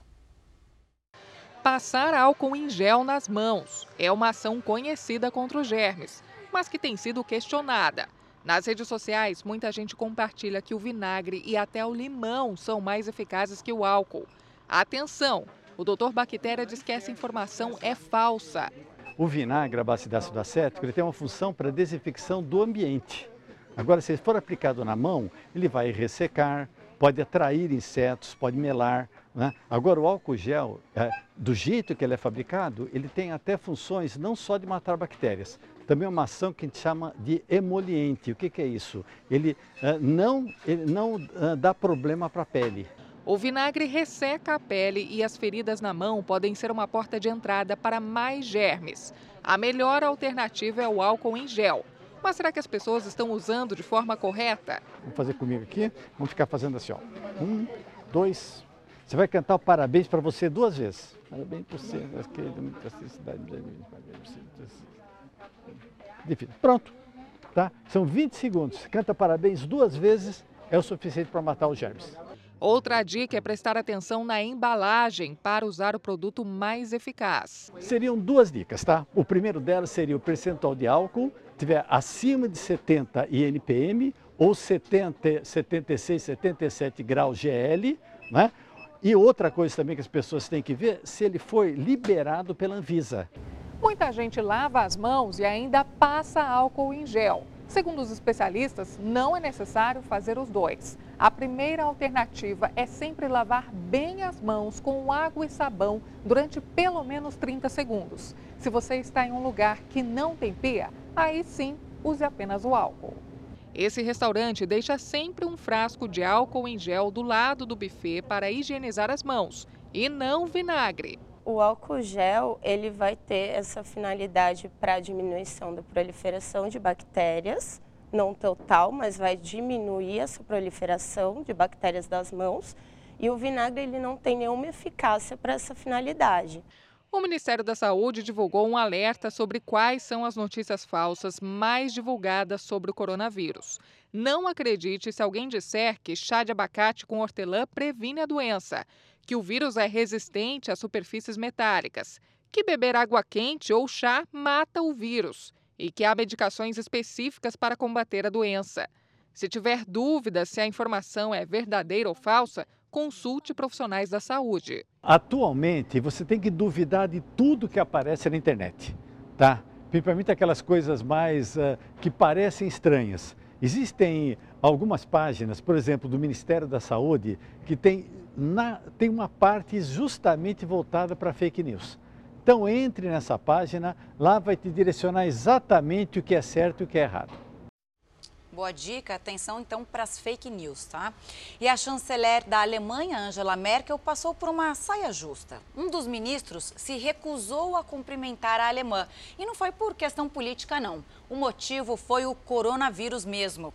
Speaker 33: Passar álcool em gel nas mãos é uma ação conhecida contra os germes, mas que tem sido questionada. Nas redes sociais, muita gente compartilha que o vinagre e até o limão são mais eficazes que o álcool. Atenção! O doutor Bactéria diz que essa informação é falsa.
Speaker 34: O vinagre, a base de ácido acético, ele tem uma função para desinfecção do ambiente. Agora, se for aplicado na mão, ele vai ressecar, pode atrair insetos, pode melar. Né? Agora, o álcool gel, é, do jeito que ele é fabricado, ele tem até funções não só de matar bactérias, também uma ação que a gente chama de emoliente. O que, que é isso? Ele uh, não, ele não uh, dá problema para a pele.
Speaker 33: O vinagre resseca a pele e as feridas na mão podem ser uma porta de entrada para mais germes. A melhor alternativa é o álcool em gel. Mas será que as pessoas estão usando de forma correta?
Speaker 34: Vamos fazer comigo aqui? Vamos ficar fazendo assim, ó. Um, dois. Você vai cantar o parabéns para você duas vezes. Parabéns por você, querida, muita felicidade. Pronto. Tá? São 20 segundos. Canta parabéns duas vezes, é o suficiente para matar os germes.
Speaker 33: Outra dica é prestar atenção na embalagem para usar o produto mais eficaz.
Speaker 34: Seriam duas dicas, tá? O primeiro delas seria o percentual de álcool, tiver acima de 70 INPM ou 70, 76, 77 graus GL, né? E outra coisa também que as pessoas têm que ver, se ele foi liberado pela Anvisa.
Speaker 33: Muita gente lava as mãos e ainda passa álcool em gel. Segundo os especialistas, não é necessário fazer os dois. A primeira alternativa é sempre lavar bem as mãos com água e sabão durante pelo menos 30 segundos. Se você está em um lugar que não tem pia, aí sim use apenas o álcool. Esse restaurante deixa sempre um frasco de álcool em gel do lado do buffet para higienizar as mãos e não vinagre.
Speaker 35: O álcool gel ele vai ter essa finalidade para diminuição da proliferação de bactérias, não total, mas vai diminuir essa proliferação de bactérias das mãos. E o vinagre ele não tem nenhuma eficácia para essa finalidade.
Speaker 33: O Ministério da Saúde divulgou um alerta sobre quais são as notícias falsas mais divulgadas sobre o coronavírus. Não acredite se alguém disser que chá de abacate com hortelã previne a doença que o vírus é resistente a superfícies metálicas, que beber água quente ou chá mata o vírus e que há medicações específicas para combater a doença. Se tiver dúvida se a informação é verdadeira ou falsa, consulte profissionais da saúde.
Speaker 34: Atualmente, você tem que duvidar de tudo que aparece na internet, tá? Principalmente aquelas coisas mais uh, que parecem estranhas. Existem algumas páginas, por exemplo, do Ministério da Saúde, que tem na, tem uma parte justamente voltada para fake news. Então entre nessa página, lá vai te direcionar exatamente o que é certo e o que é errado.
Speaker 2: Boa dica, atenção então para as fake news, tá? E a chanceler da Alemanha, Angela Merkel, passou por uma saia justa. Um dos ministros se recusou a cumprimentar a alemã. E não foi por questão política, não. O motivo foi o coronavírus mesmo.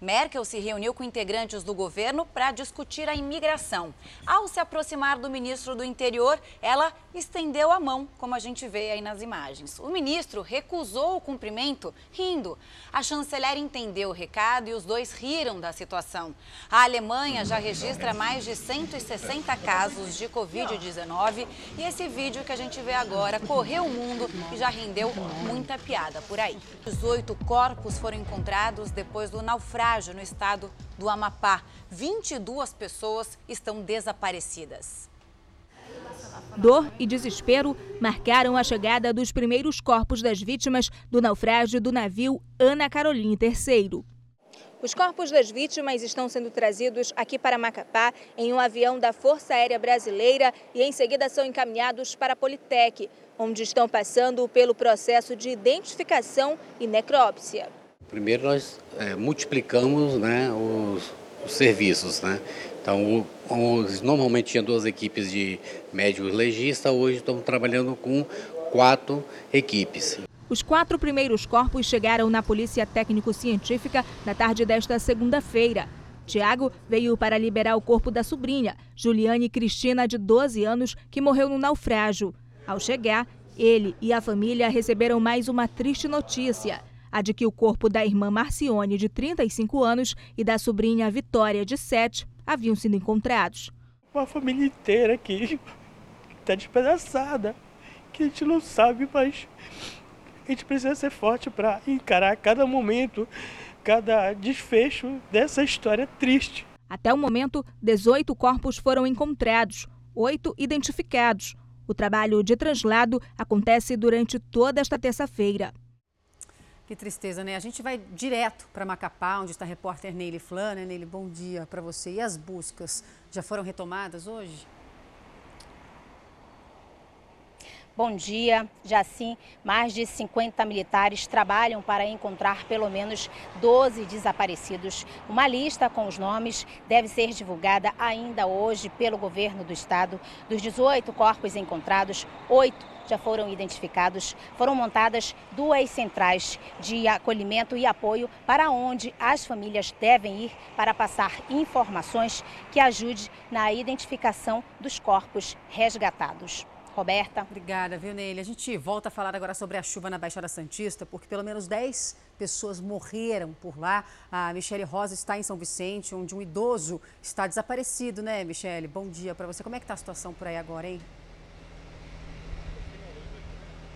Speaker 2: Merkel se reuniu com integrantes do governo para discutir a imigração. Ao se aproximar do ministro do Interior, ela estendeu a mão, como a gente vê aí nas imagens. O ministro recusou o cumprimento, rindo. A chanceler entendeu o recado e os dois riram da situação. A Alemanha já registra mais de 160 casos de Covid-19 e esse vídeo que a gente vê agora correu o mundo e já rendeu muita piada por aí. 18 corpos foram encontrados depois do naufrágio no estado do Amapá. 22 pessoas estão desaparecidas.
Speaker 29: Dor e desespero marcaram a chegada dos primeiros corpos das vítimas do naufrágio do navio Ana Carolina III. Os corpos das vítimas estão sendo trazidos aqui para Macapá em um avião da Força Aérea Brasileira e em seguida são encaminhados para a Politec, onde estão passando pelo processo de identificação e necrópsia.
Speaker 36: Primeiro nós é, multiplicamos né, os, os, serviços. Né? Então, os, normalmente tinha duas equipes de médico e legista, hoje estamos trabalhando com quatro equipes.
Speaker 29: Os quatro primeiros corpos chegaram na Polícia Técnico-Científica na tarde desta segunda-feira. Tiago veio para liberar o corpo da sobrinha, Juliane Cristina, de 12 anos, que morreu no naufrágio. Ao chegar, ele e a família receberam mais uma triste notícia a de que o corpo da irmã Marcione, de 35 anos, e da sobrinha Vitória, de 7, haviam sido encontrados.
Speaker 37: Uma família inteira aqui está despedaçada, que a gente não sabe, mas a gente precisa ser forte para encarar cada momento, cada desfecho dessa história triste.
Speaker 29: Até o momento, 18 corpos foram encontrados, oito identificados. O trabalho de translado acontece durante toda esta terça-feira.
Speaker 1: Que tristeza, né? A gente vai direto para Macapá, onde está a repórter Neile Flan. Né, Neile, bom dia para você. E as buscas já foram retomadas hoje?
Speaker 38: Bom dia, já sim, mais de 50 militares trabalham para encontrar pelo menos 12 desaparecidos. Uma lista com os nomes deve ser divulgada ainda hoje pelo governo do estado. Dos 18 corpos encontrados, oito já foram identificados. Foram montadas duas centrais de acolhimento e apoio para onde as famílias devem ir para passar informações que ajude na identificação dos corpos resgatados. Roberta.
Speaker 1: Obrigada, viu, Neile? A gente volta a falar agora sobre a chuva na Baixada Santista, porque pelo menos 10 pessoas morreram por lá. A Michele Rosa está em São Vicente, onde um idoso está desaparecido, né, Michele? Bom dia para você. Como é que está a situação por aí agora, hein?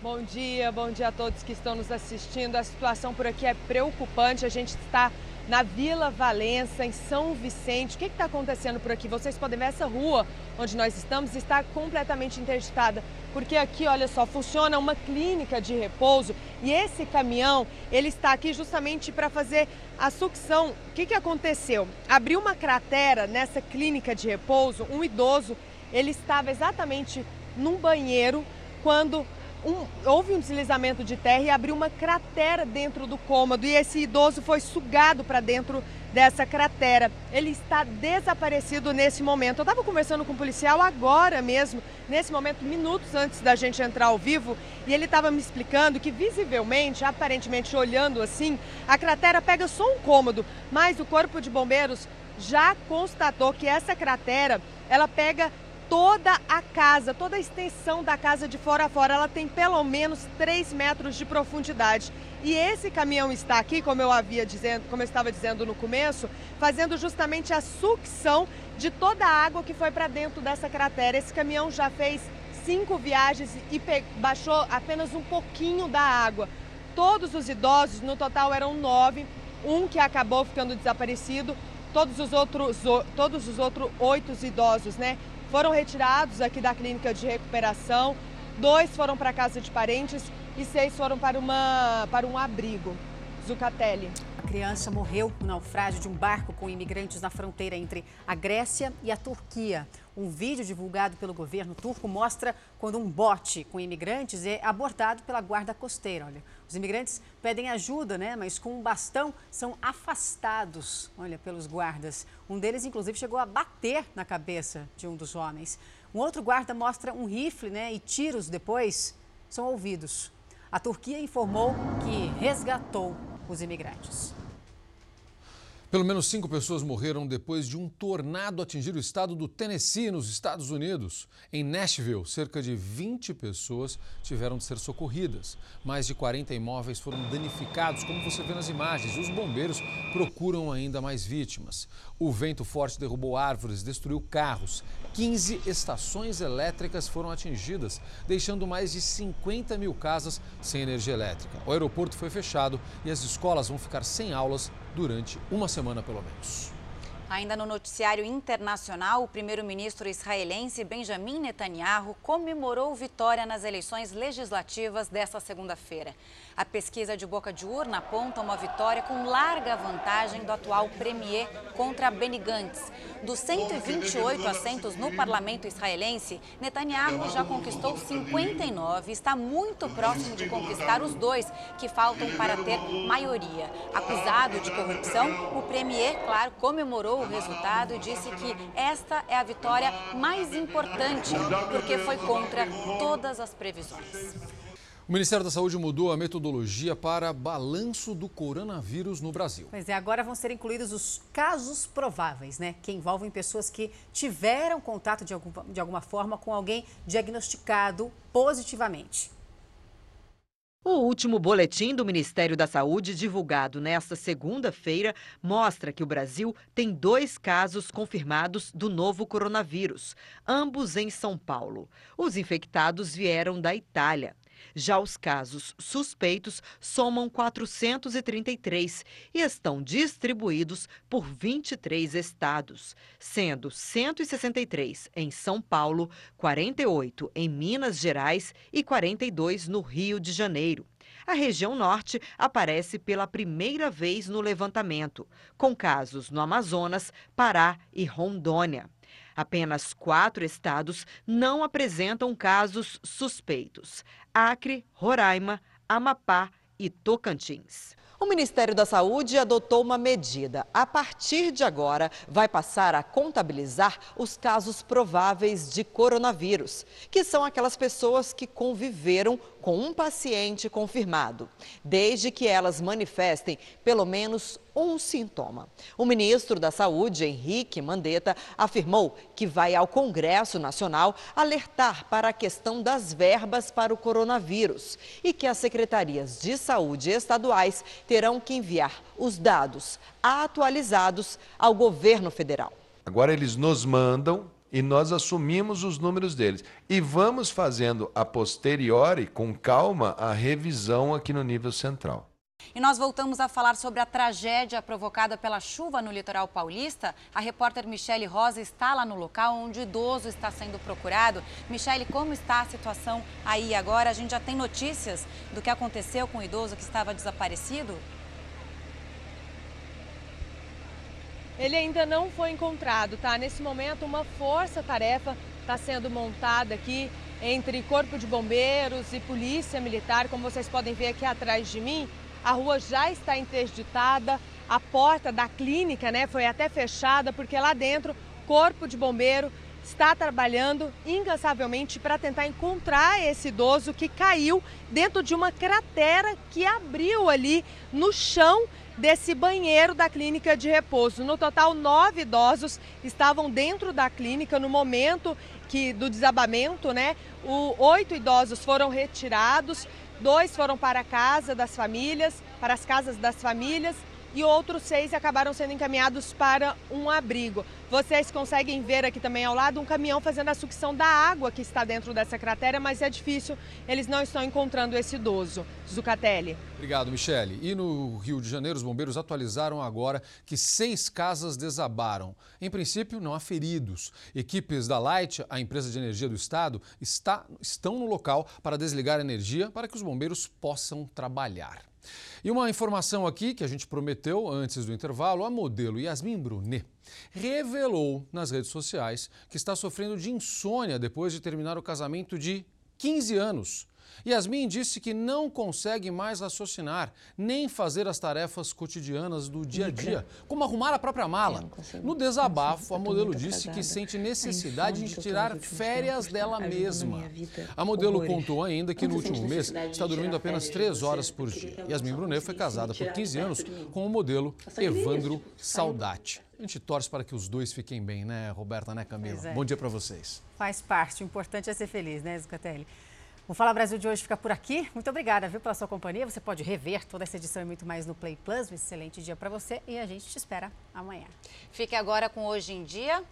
Speaker 39: Bom dia, bom dia a todos que estão nos assistindo. A situação por aqui é preocupante. A gente está na Vila Valença, em São Vicente. O que está acontecendo por aqui? Vocês podem ver essa rua onde nós estamos está completamente interditada, porque aqui, olha só, funciona uma clínica de repouso e esse caminhão, ele está aqui justamente para fazer a sucção. O que, que aconteceu? Abriu uma cratera nessa clínica de repouso, um idoso, ele estava exatamente num banheiro quando um, houve um deslizamento de terra e abriu uma cratera dentro do cômodo e esse idoso foi sugado para dentro dessa cratera. Ele está desaparecido nesse momento. Eu estava conversando com o um policial agora mesmo, nesse momento, minutos antes da gente entrar ao vivo, e ele estava me explicando que visivelmente, aparentemente olhando assim, a cratera pega só um cômodo, mas o Corpo de Bombeiros já constatou que essa cratera ela pega toda a casa, toda a extensão da casa de fora a fora, ela tem pelo menos 3 metros de profundidade. E esse caminhão está aqui, como eu havia dizendo, como eu estava dizendo no começo, fazendo justamente a sucção de toda a água que foi para dentro dessa cratera. Esse caminhão já fez cinco viagens e baixou apenas um pouquinho da água. Todos os idosos, no total eram nove, um que acabou ficando desaparecido, todos os outros, todos os outros oito idosos, né, foram retirados aqui da clínica de recuperação, dois foram para casa de parentes e seis foram para, uma, para um abrigo. Zucatelli.
Speaker 1: A criança morreu no naufrágio de um barco com imigrantes na fronteira entre a Grécia e a Turquia. Um vídeo divulgado pelo governo turco mostra quando um bote com imigrantes é abordado pela guarda costeira. Olha, os imigrantes pedem ajuda, né? Mas com um bastão são afastados, olha, pelos guardas. Um deles, inclusive, chegou a bater na cabeça de um dos homens. Um outro guarda mostra um rifle, né? E tiros depois são ouvidos. A Turquia informou que resgatou os imigrantes.
Speaker 3: Pelo menos cinco pessoas morreram depois de um tornado atingir o estado do Tennessee, nos Estados Unidos. Em Nashville, cerca de 20 pessoas tiveram de ser socorridas. Mais de 40 imóveis foram danificados, como você vê nas imagens, e os bombeiros procuram ainda mais vítimas. O vento forte derrubou árvores, destruiu carros. 15 estações elétricas foram atingidas, deixando mais de 50 mil casas sem energia elétrica. O aeroporto foi fechado e as escolas vão ficar sem aulas durante uma semana pelo menos.
Speaker 2: Ainda no noticiário internacional, o primeiro-ministro israelense Benjamin Netanyahu comemorou vitória nas eleições legislativas desta segunda-feira. A pesquisa de boca de urna aponta uma vitória com larga vantagem do atual premier contra Benny Gantz. Dos 128 assentos no parlamento israelense, Netanyahu já conquistou 59 e está muito próximo de conquistar os dois que faltam para ter maioria. Acusado de corrupção, o premier, claro, comemorou o resultado e disse que esta é a vitória mais importante, porque foi contra todas as previsões.
Speaker 3: O Ministério da Saúde mudou a metodologia para balanço do coronavírus no Brasil.
Speaker 1: Pois é, agora vão ser incluídos os casos prováveis, né? Que envolvem pessoas que tiveram contato de alguma, de alguma forma com alguém diagnosticado positivamente.
Speaker 40: O último boletim do Ministério da Saúde, divulgado nesta segunda-feira, mostra que o Brasil tem dois casos confirmados do novo coronavírus, ambos em São Paulo. Os infectados vieram da Itália. Já os casos suspeitos somam 433 e estão distribuídos por 23 estados, sendo 163 em São Paulo, 48 em Minas Gerais e 42 no Rio de Janeiro. A região norte aparece pela primeira vez no levantamento, com casos no Amazonas, Pará e Rondônia. Apenas quatro estados não apresentam casos suspeitos: Acre, Roraima, Amapá e Tocantins.
Speaker 41: O Ministério da Saúde adotou uma medida. A partir de agora, vai passar a contabilizar os casos prováveis de coronavírus, que são aquelas pessoas que conviveram com um paciente confirmado, desde que elas manifestem pelo menos um sintoma. O ministro da Saúde, Henrique Mandetta, afirmou que vai ao Congresso Nacional alertar para a questão das verbas para o coronavírus e que as secretarias de saúde estaduais terão que enviar os dados atualizados ao governo federal.
Speaker 42: Agora eles nos mandam e nós assumimos os números deles. E vamos fazendo a posteriori, com calma, a revisão aqui no nível central.
Speaker 2: E nós voltamos a falar sobre a tragédia provocada pela chuva no litoral paulista. A repórter Michele Rosa está lá no local onde o idoso está sendo procurado. Michele, como está a situação aí agora? A gente já tem notícias do que aconteceu com o idoso que estava desaparecido?
Speaker 39: Ele ainda não foi encontrado, tá? Nesse momento, uma força-tarefa está sendo montada aqui entre Corpo de Bombeiros e Polícia Militar. Como vocês podem ver aqui atrás de mim, a rua já está interditada, a porta da clínica né, foi até fechada, porque lá dentro, Corpo de Bombeiro está trabalhando incansavelmente para tentar encontrar esse idoso que caiu dentro de uma cratera que abriu ali no chão desse banheiro da clínica de repouso. No total, nove idosos estavam dentro da clínica no momento que do desabamento, né? O, oito idosos foram retirados, dois foram para a casa das famílias, para as casas das famílias e outros seis acabaram sendo encaminhados para um abrigo. Vocês conseguem ver aqui também ao lado um caminhão fazendo a sucção da água que está dentro dessa cratera, mas é difícil, eles não estão encontrando esse idoso. Zucatelli.
Speaker 3: Obrigado, Michele. E no Rio de Janeiro, os bombeiros atualizaram agora que seis casas desabaram. Em princípio, não há feridos. Equipes da Light, a empresa de energia do estado, está, estão no local para desligar a energia para que os bombeiros possam trabalhar. E uma informação aqui que a gente prometeu antes do intervalo: a modelo Yasmin Brunet revelou nas redes sociais que está sofrendo de insônia depois de terminar o casamento de 15 anos. Yasmin disse que não consegue mais raciocinar, nem fazer as tarefas cotidianas do dia a dia, como arrumar a própria mala. No desabafo, a modelo disse que sente necessidade de tirar férias dela mesma. A modelo contou ainda que no último mês está dormindo apenas três horas por dia. Yasmin Brunet foi casada por 15 anos com o modelo Evandro Saudati. A gente torce para que os dois fiquem bem, né, Roberta, né, Camila? É. Bom dia para vocês.
Speaker 1: Faz parte, o importante é ser feliz, né, Zucatelli? O Fala Brasil de hoje fica por aqui. Muito obrigada, viu, pela sua companhia. Você pode rever toda essa edição e muito mais no Play Plus. Um excelente dia para você e a gente te espera amanhã.
Speaker 2: Fique agora com Hoje em Dia.